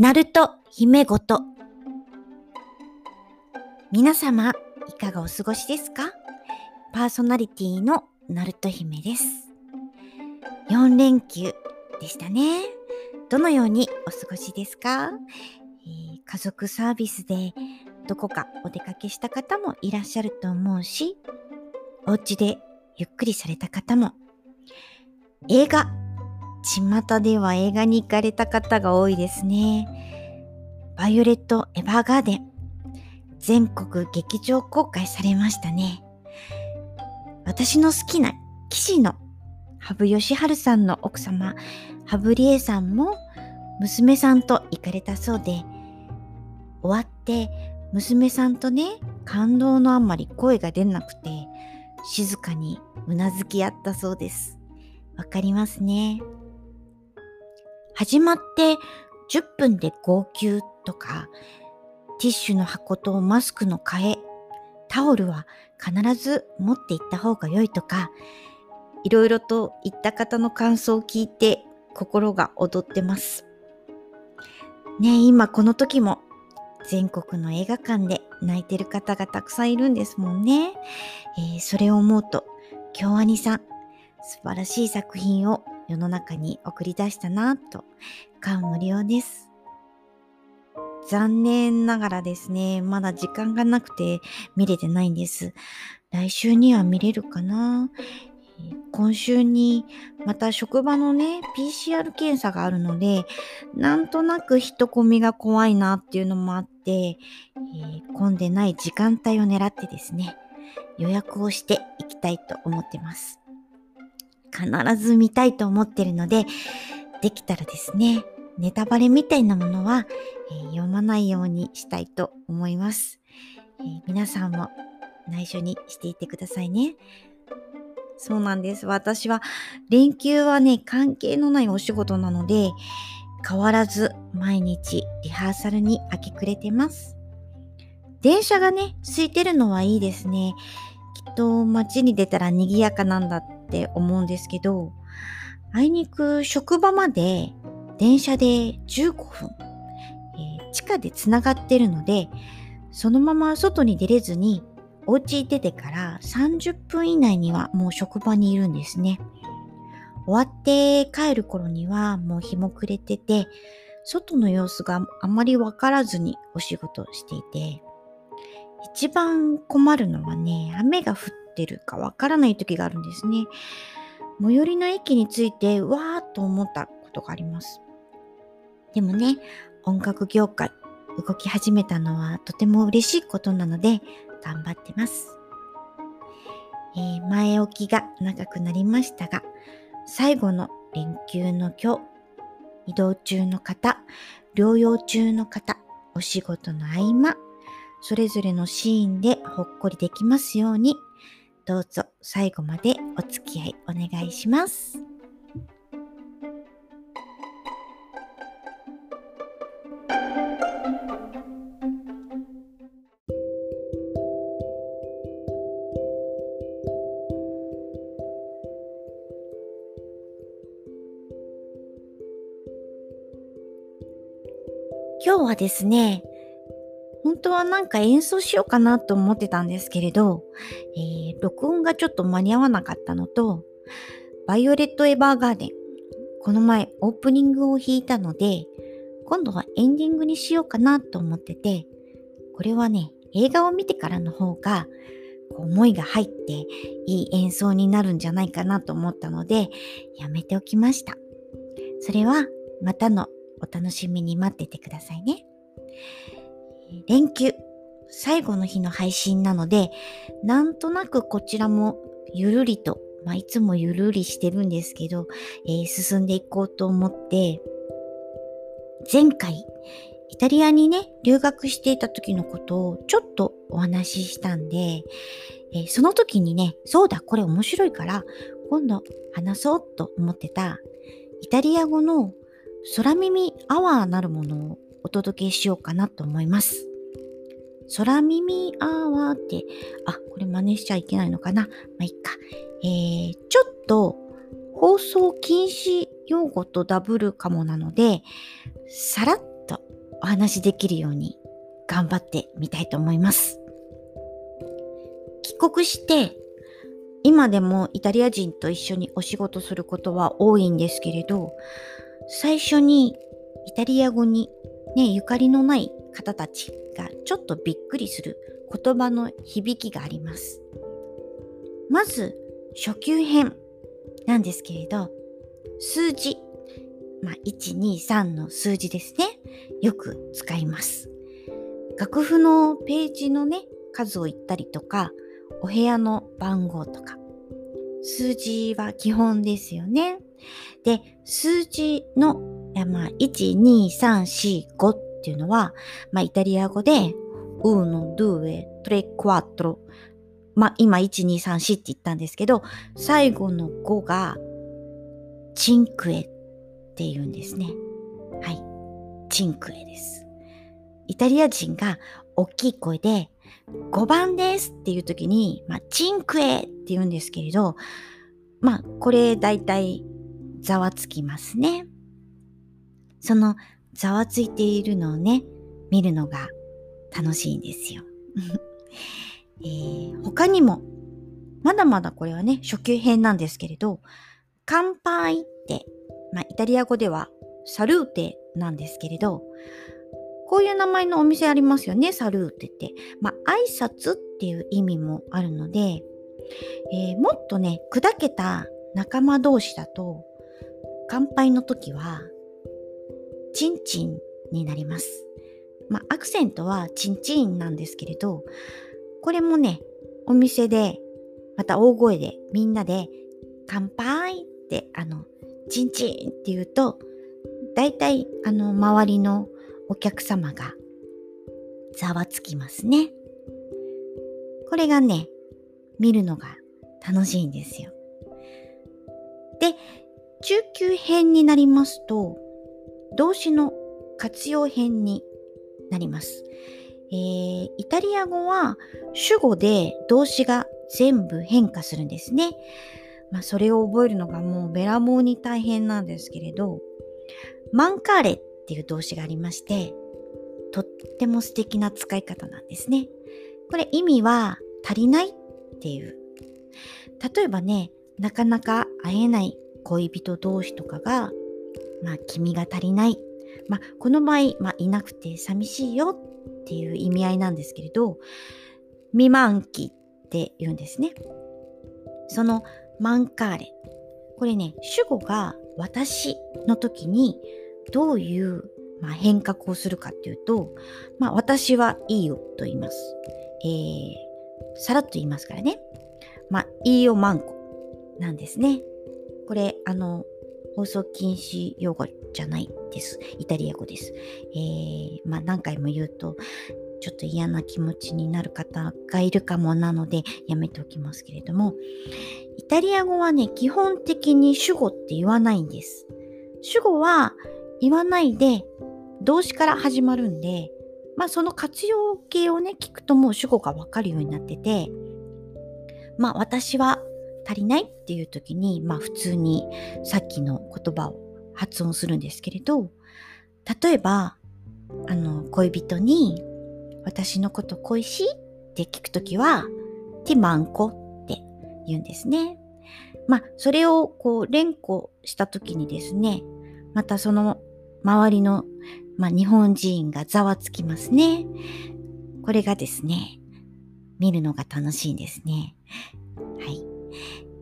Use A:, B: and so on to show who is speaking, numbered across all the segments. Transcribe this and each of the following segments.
A: ナルト姫ごと。皆様、いかがお過ごしですか？パーソナリティのナルト姫です。4連休でしたね。どのようにお過ごしですか、えー、家族サービスでどこかお出かけした方もいらっしゃると思うし、お家でゆっくりされた方も、映画巷では映画に行かれた方が多いですね。バイオレット・エヴァーガーデン。全国劇場公開されましたね。私の好きな騎士の羽生善治さんの奥様、羽生理恵さんも娘さんと行かれたそうで、終わって娘さんとね、感動のあんまり声が出なくて、静かにうなずき合ったそうです。わかりますね。始まって10分で号泣とか、ティッシュの箱とマスクの替え、タオルは必ず持っていった方が良いとか、いろいろと言った方の感想を聞いて心が躍ってます。ね今この時も全国の映画館で泣いてる方がたくさんいるんですもんね。えー、それを思うと、京アニさん、素晴らしい作品を世の中に送り出したなと感無量です。残念ながらですね、まだ時間がなくて見れてないんです。来週には見れるかな？今週にまた職場のね、PCR 検査があるので、なんとなく人混みが怖いなっていうのもあって、えー、混んでない時間帯を狙ってですね、予約をしていきたいと思ってます。必ず見たいと思ってるので、できたらですね、ネタバレみたいなものは、えー、読まないようにしたいと思います、えー、皆さんも内緒にしていてくださいね。そうなんです。私は連休はね、関係のないお仕事なので、変わらず毎日リハーサルに明け暮れてます。電車がね、空いてるのはいいですね。きっと街に出たら賑やかなんだって思うんですけど、あいにく職場まで電車で15分、えー、地下でつながってるので、そのまま外に出れずに、お家出てから30分以内にはもう職場にいるんですね。終わって帰る頃にはもう日も暮れてて、外の様子があまりわからずにお仕事していて、一番困るのはね、雨が降ってるかわからない時があるんですね。最寄りの駅に着いて、わーっと思ったことがあります。でもね、音楽業界、動き始めたのはとても嬉しいことなので、頑張ってます。えー、前置きが長くなりましたが、最後の連休の今日、移動中の方、療養中の方、お仕事の合間、それぞれのシーンでほっこりできますように、どうぞ最後までお付き合いお願いします。今日はですね、本当はなんか演奏しようかなと思ってたんですけれど、えー、録音がちょっと間に合わなかったのと、バイオレット・エヴァーガーデン、この前オープニングを弾いたので、今度はエンディングにしようかなと思ってて、これはね、映画を見てからの方が、思いが入っていい演奏になるんじゃないかなと思ったので、やめておきました。それはまたのお楽しみに待っててくださいね。連休、最後の日の配信なので、なんとなくこちらもゆるりと、まあ、いつもゆるりしてるんですけど、えー、進んでいこうと思って、前回、イタリアにね、留学していた時のことをちょっとお話ししたんで、えー、その時にね、そうだ、これ面白いから、今度話そうと思ってた、イタリア語の空耳アワーなるものをお届けしようかなと思います。空耳アワーって、あ、これ真似しちゃいけないのかなまあ、いっか。えー、ちょっと放送禁止用語とダブルかもなので、さらっとお話できるように頑張ってみたいと思います。帰国して今でもイタリア人と一緒にお仕事することは多いんですけれど最初にイタリア語にねゆかりのない方たちがちょっとびっくりする言葉の響きがあります。まず初級編なんですけれど数字。まあ、123の数字ですね。よく使います。楽譜のページのね数を言ったりとかお部屋の番号とか。数字は基本ですよね。で数字の、まあ、12345っていうのは、まあ、イタリア語で uno, due, tre, quattro まあ今1234って言ったんですけど最後の5がチンクエって言うんですね。はい。チンクエです。イタリア人が大きい声で5番ですっていう時に、まあ、チンクエって言うんですけれど、まあ、これ大体ざわつきますね。そのざわついているのをね、見るのが楽しいんですよ。えー、他にも、まだまだこれはね、初級編なんですけれど、乾杯ってまあ、イタリア語ではサルーテなんですけれど、こういう名前のお店ありますよね、サルーテって。まあ、挨拶っていう意味もあるので、えー、もっとね、砕けた仲間同士だと、乾杯の時は、チンチンになります。まあ、アクセントはチンチンなんですけれど、これもね、お店で、また大声でみんなで、乾杯って、あの、チンチンって言うと、大体あの周りのお客様がざわつきますね。これがね、見るのが楽しいんですよ。で、中級編になりますと、動詞の活用編になります。えー、イタリア語は主語で動詞が全部変化するんですね。まあ、それを覚えるのがもうべらぼうに大変なんですけれど、マンカーレっていう動詞がありまして、とっても素敵な使い方なんですね。これ意味は足りないっていう。例えばね、なかなか会えない恋人同士とかが、まあ、君が足りない。まあ、この場合、まあ、いなくて寂しいよっていう意味合いなんですけれど、未満期って言うんですね。そのマンカーレ。これね、主語が私の時にどういう、まあ、変革をするかっていうと、まあ、私はいいよと言います。えー、さらっと言いますからね。まあ、いいよマンコなんですね。これ、あの、放送禁止用語じゃないです。イタリア語です。えー、まあ、何回も言うと、ちょっと嫌な気持ちになる方がいるかもなのでやめておきますけれども、イタリア語はね、基本的に主語って言わないんです。主語は言わないで動詞から始まるんで、まあその活用形をね、聞くともう主語がわかるようになってて、まあ私は足りないっていう時に、まあ普通にさっきの言葉を発音するんですけれど、例えば、あの、恋人に、私のこと恋しいって聞くときは、ティマンコって言うんですね。まあ、それをこう連呼したときにですね、またその周りの、まあ、日本人がざわつきますね。これがですね、見るのが楽しいんですね。はい。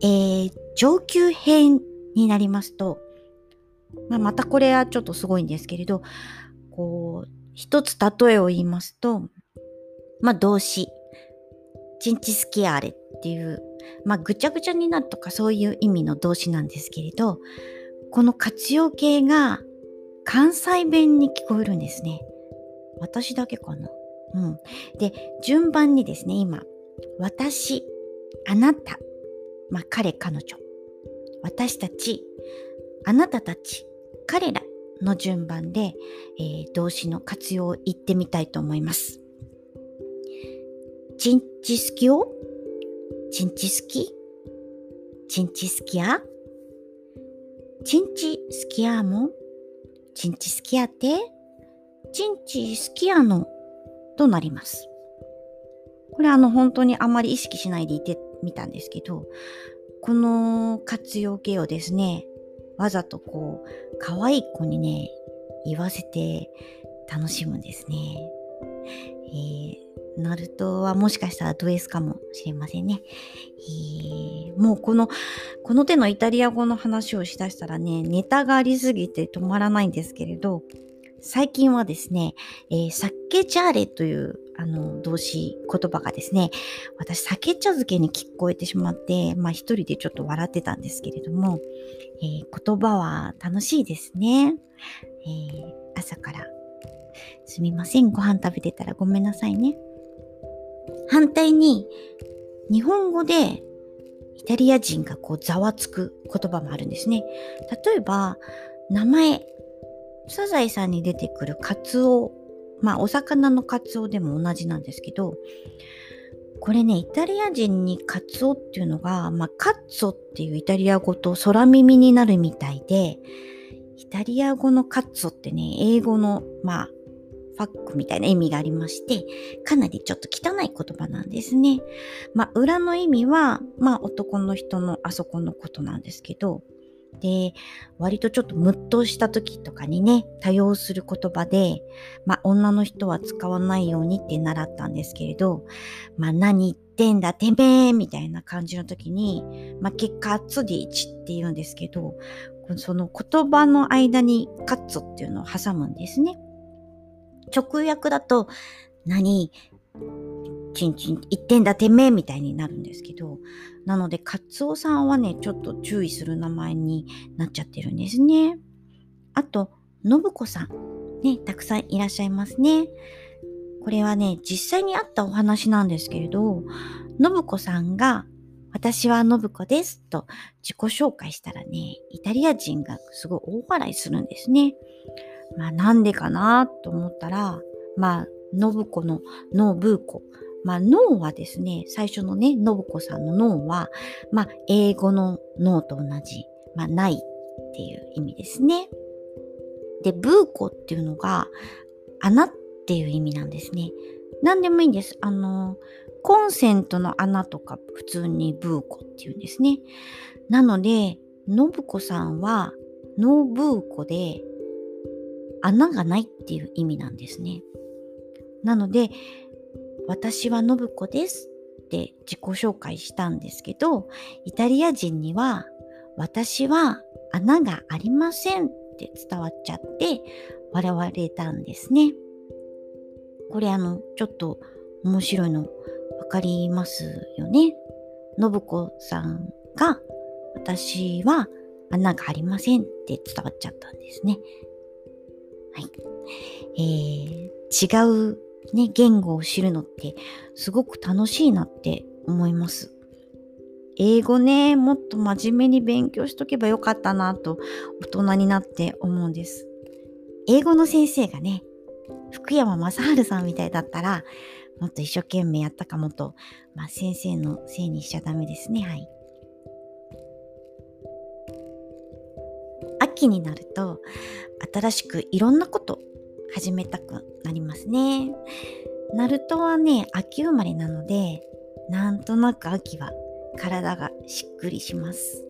A: えー、上級編になりますと、まあ、またこれはちょっとすごいんですけれど、こう、一つ例えを言いますと、まあ動詞、チンチスキアレっていう、まあぐちゃぐちゃになるとかそういう意味の動詞なんですけれど、この活用形が関西弁に聞こえるんですね。私だけかな。うん。で、順番にですね、今、私、あなた、まあ彼、彼女、私たち、あなたたち、彼らの順番で、えー、動詞の活用を言ってみたいと思います。チンチスキオチンチスキチンチスキアチンチスキアも？チンチスキアテチンチスキアノとなります。これあの本当にあまり意識しないでいてみたんですけど、この活用形をですね、わざとこう、可愛い子にね、言わせて楽しむんですね。えー、ナルトはもしかしたらド S かもしれませんね。えー、もうこの、この手のイタリア語の話をしだしたらね、ネタがありすぎて止まらないんですけれど、最近はですね、えー、サッケチャーレというあの動詞言葉がですね、私酒茶漬けに聞こえてしまって、まあ一人でちょっと笑ってたんですけれども、えー、言葉は楽しいですね。えー、朝からすみません。ご飯食べてたらごめんなさいね。反対に、日本語でイタリア人がこうざわつく言葉もあるんですね。例えば、名前、サザエさんに出てくるカツオ。まあ、お魚のカツオでも同じなんですけど、これね、イタリア人にカツオっていうのが、まあ、カッツォっていうイタリア語と空耳になるみたいで、イタリア語のカッツォってね、英語の、まあ、ファックみたいな意味がありまして、かなりちょっと汚い言葉なんですね。まあ、裏の意味は、まあ、男の人のあそこのことなんですけど、で、割とちょっとムッとした時とかにね、多用する言葉で、まあ女の人は使わないようにって習ったんですけれど、まあ何言ってんだてめえみたいな感じの時に、まあ結果、アツディチって言うんですけど、その言葉の間にカッツっていうのを挟むんですね。直訳だと、何？ちんちん言ってんだてめみたいになるんですけど、なので、カツオさんはね、ちょっと注意する名前になっちゃってるんですね。あと、信子さん。ね、たくさんいらっしゃいますね。これはね、実際にあったお話なんですけれど、信子さんが、私は信子ですと自己紹介したらね、イタリア人がすごい大笑いするんですね。まあなんでかなと思ったら、まあ、信子の信子まあ、脳はですね、最初のね、信子さんの脳は、まあ、英語の脳と同じ、まあ、ないっていう意味ですね。で、ブーコっていうのが、穴っていう意味なんですね。何でもいいんです。あの、コンセントの穴とか普通にブーコっていうんですね。なので、信子さんは、ノーブーコで、穴がないっていう意味なんですね。なので、私は信子ですって自己紹介したんですけど、イタリア人には、私は穴がありませんって伝わっちゃって笑われたんですね。これあの、ちょっと面白いのわかりますよね。信子さんが、私は穴がありませんって伝わっちゃったんですね。はい。えー、違うね、言語を知るのってすごく楽しいなって思います。英語ね、もっと真面目に勉強しとけばよかったなと大人になって思うんです。英語の先生がね、福山雅治さんみたいだったら、もっと一生懸命やったかもと、まあ、先生のせいにしちゃダメですね。はい。秋になると、新しくいろんなこと始めたくなりますね。ナルトはね、秋生まれなので、なんとなく秋は体がしっくりします。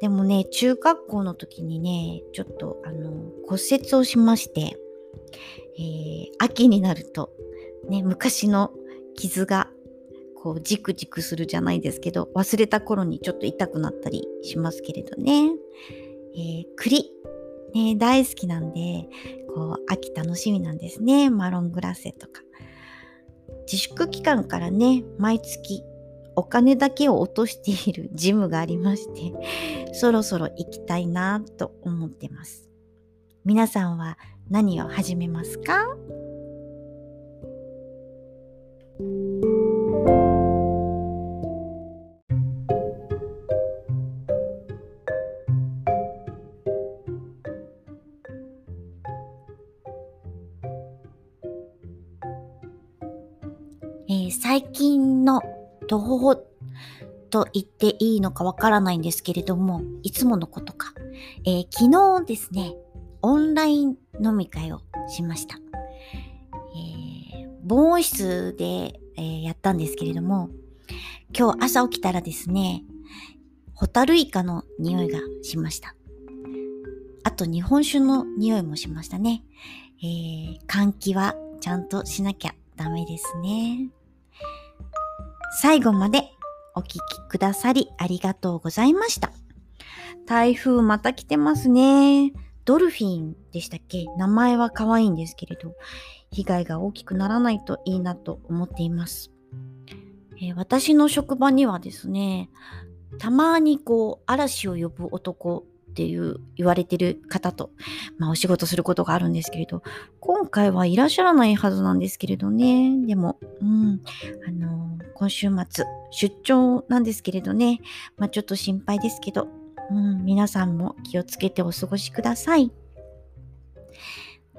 A: でもね、中学校の時にね、ちょっとあの骨折をしまして、えー、秋になると、ね、昔の傷がこうジクジクするじゃないですけど、忘れた頃にちょっと痛くなったりしますけれどね。えー、栗、ね、大好きなんで、こう、秋楽しみなんですね。マロングラッセとか。自粛期間からね、毎月お金だけを落としている ジムがありまして、そろそろ行きたいなと思ってます。皆さんは何を始めますか？と言っていいのかわからないんですけれども、いつものことか。えー、昨日ですね、オンライン飲み会をしました。えー、防音室で、えー、やったんですけれども、今日朝起きたらですね、ホタルイカの匂いがしました。あと日本酒の匂いもしましたね。えー、換気はちゃんとしなきゃダメですね。最後までお聞きくださりありがとうございました。台風また来てますね。ドルフィンでしたっけ？名前は可愛いんですけれど、被害が大きくならないといいなと思っています。えー、私の職場にはですね、たまにこう、嵐を呼ぶ男っていう言われてる方と、まあお仕事することがあるんですけれど、今回はいらっしゃらないはずなんですけれどね。でも、うん、あのー、今週末、出張なんですけれどね、まあちょっと心配ですけど、うん、皆さんも気をつけてお過ごしください。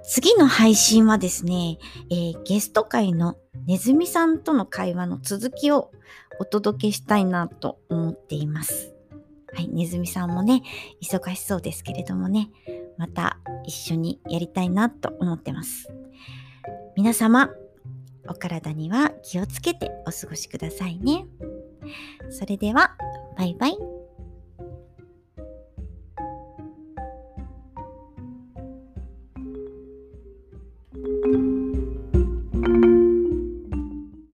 A: 次の配信はですね、えー、ゲスト会のネズミさんとの会話の続きをお届けしたいなと思っています。はい、ネズミさんもね、忙しそうですけれどもね、また一緒にやりたいなと思ってます。皆様、お体には気をつけてお過ごしくださいね。それでは、バイバイ。